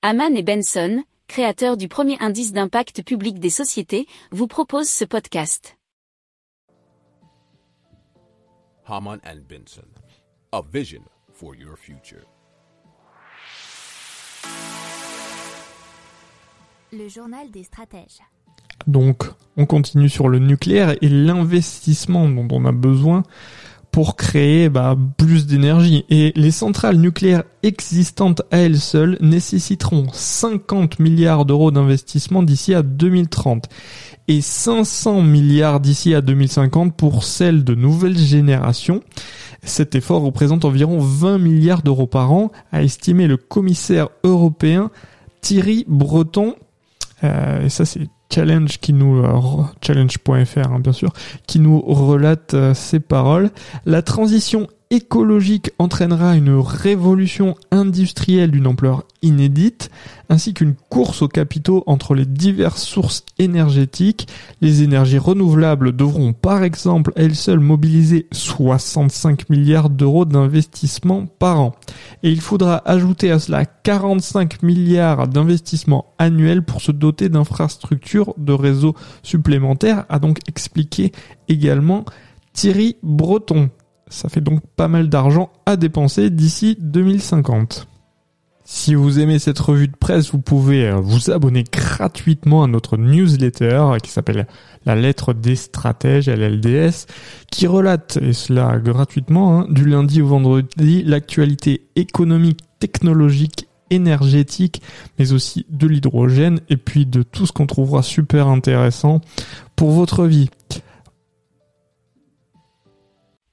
Haman et Benson, créateurs du premier indice d'impact public des sociétés, vous proposent ce podcast. Haman and Benson, a vision for your future. Le journal des stratèges. Donc, on continue sur le nucléaire et l'investissement dont on a besoin pour créer bah, plus d'énergie. Et les centrales nucléaires existantes à elles seules nécessiteront 50 milliards d'euros d'investissement d'ici à 2030 et 500 milliards d'ici à 2050 pour celles de nouvelle génération. Cet effort représente environ 20 milliards d'euros par an, a estimé le commissaire européen Thierry Breton. Euh, et ça, c'est Challenge qui nous euh, challenge.fr hein, bien sûr qui nous relate euh, ces paroles. La transition écologique entraînera une révolution industrielle d'une ampleur inédite, ainsi qu'une course aux capitaux entre les diverses sources énergétiques. Les énergies renouvelables devront par exemple elles seules mobiliser 65 milliards d'euros d'investissement par an. Et il faudra ajouter à cela 45 milliards d'investissements annuels pour se doter d'infrastructures de réseaux supplémentaires, a donc expliqué également Thierry Breton. Ça fait donc pas mal d'argent à dépenser d'ici 2050. Si vous aimez cette revue de presse, vous pouvez euh, vous abonner gratuitement à notre newsletter qui s'appelle La lettre des stratèges, LLDS, qui relate, et cela gratuitement, hein, du lundi au vendredi, l'actualité économique, technologique, énergétique, mais aussi de l'hydrogène, et puis de tout ce qu'on trouvera super intéressant pour votre vie.